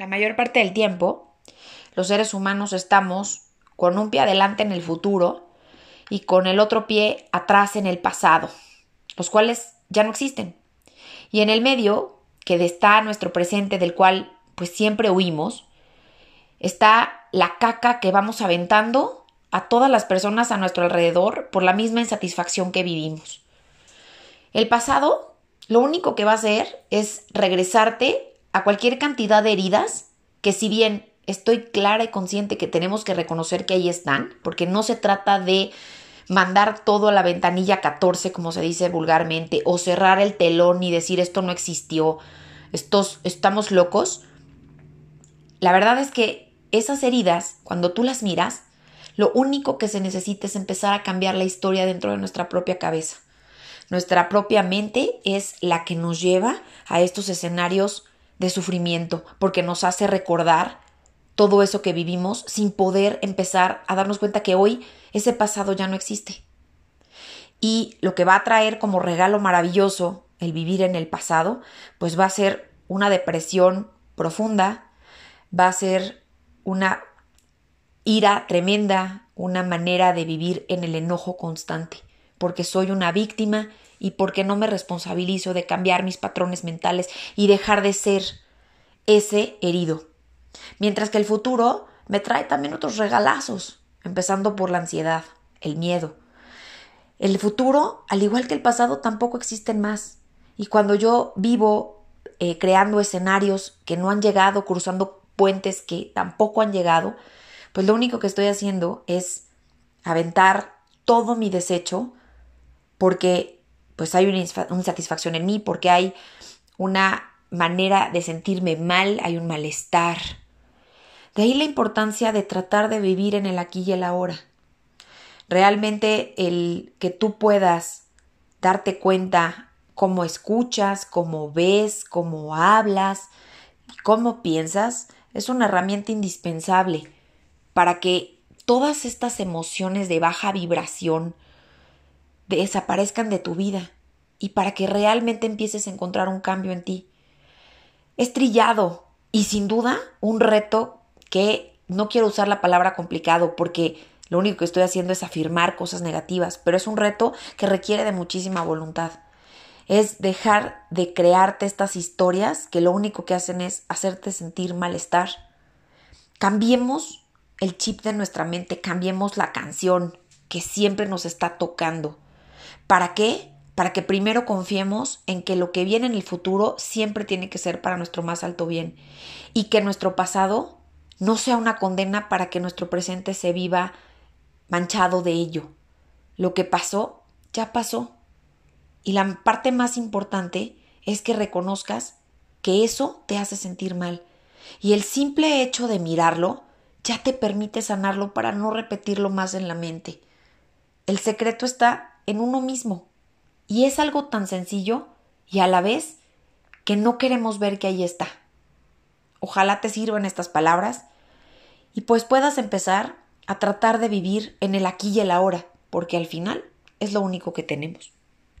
La mayor parte del tiempo, los seres humanos estamos con un pie adelante en el futuro y con el otro pie atrás en el pasado, los cuales ya no existen. Y en el medio, que está nuestro presente del cual pues siempre huimos, está la caca que vamos aventando a todas las personas a nuestro alrededor por la misma insatisfacción que vivimos. El pasado lo único que va a hacer es regresarte a cualquier cantidad de heridas que si bien estoy clara y consciente que tenemos que reconocer que ahí están, porque no se trata de mandar todo a la ventanilla 14, como se dice vulgarmente, o cerrar el telón y decir esto no existió, estos, estamos locos. La verdad es que esas heridas, cuando tú las miras, lo único que se necesita es empezar a cambiar la historia dentro de nuestra propia cabeza. Nuestra propia mente es la que nos lleva a estos escenarios de sufrimiento, porque nos hace recordar todo eso que vivimos sin poder empezar a darnos cuenta que hoy ese pasado ya no existe. Y lo que va a traer como regalo maravilloso el vivir en el pasado, pues va a ser una depresión profunda, va a ser una ira tremenda, una manera de vivir en el enojo constante, porque soy una víctima y porque no me responsabilizo de cambiar mis patrones mentales y dejar de ser ese herido. Mientras que el futuro me trae también otros regalazos, empezando por la ansiedad, el miedo. El futuro, al igual que el pasado, tampoco existen más. Y cuando yo vivo eh, creando escenarios que no han llegado, cruzando puentes que tampoco han llegado, pues lo único que estoy haciendo es aventar todo mi desecho porque pues hay una insatisfacción en mí, porque hay una manera de sentirme mal, hay un malestar. De ahí la importancia de tratar de vivir en el aquí y el ahora. Realmente el que tú puedas darte cuenta cómo escuchas, cómo ves, cómo hablas, cómo piensas, es una herramienta indispensable para que todas estas emociones de baja vibración, desaparezcan de tu vida y para que realmente empieces a encontrar un cambio en ti. Es trillado y sin duda un reto que no quiero usar la palabra complicado porque lo único que estoy haciendo es afirmar cosas negativas, pero es un reto que requiere de muchísima voluntad. Es dejar de crearte estas historias que lo único que hacen es hacerte sentir malestar. Cambiemos el chip de nuestra mente, cambiemos la canción que siempre nos está tocando. ¿Para qué? Para que primero confiemos en que lo que viene en el futuro siempre tiene que ser para nuestro más alto bien y que nuestro pasado no sea una condena para que nuestro presente se viva manchado de ello. Lo que pasó, ya pasó. Y la parte más importante es que reconozcas que eso te hace sentir mal. Y el simple hecho de mirarlo ya te permite sanarlo para no repetirlo más en la mente. El secreto está en uno mismo. Y es algo tan sencillo y a la vez que no queremos ver que ahí está. Ojalá te sirvan estas palabras y pues puedas empezar a tratar de vivir en el aquí y el ahora, porque al final es lo único que tenemos.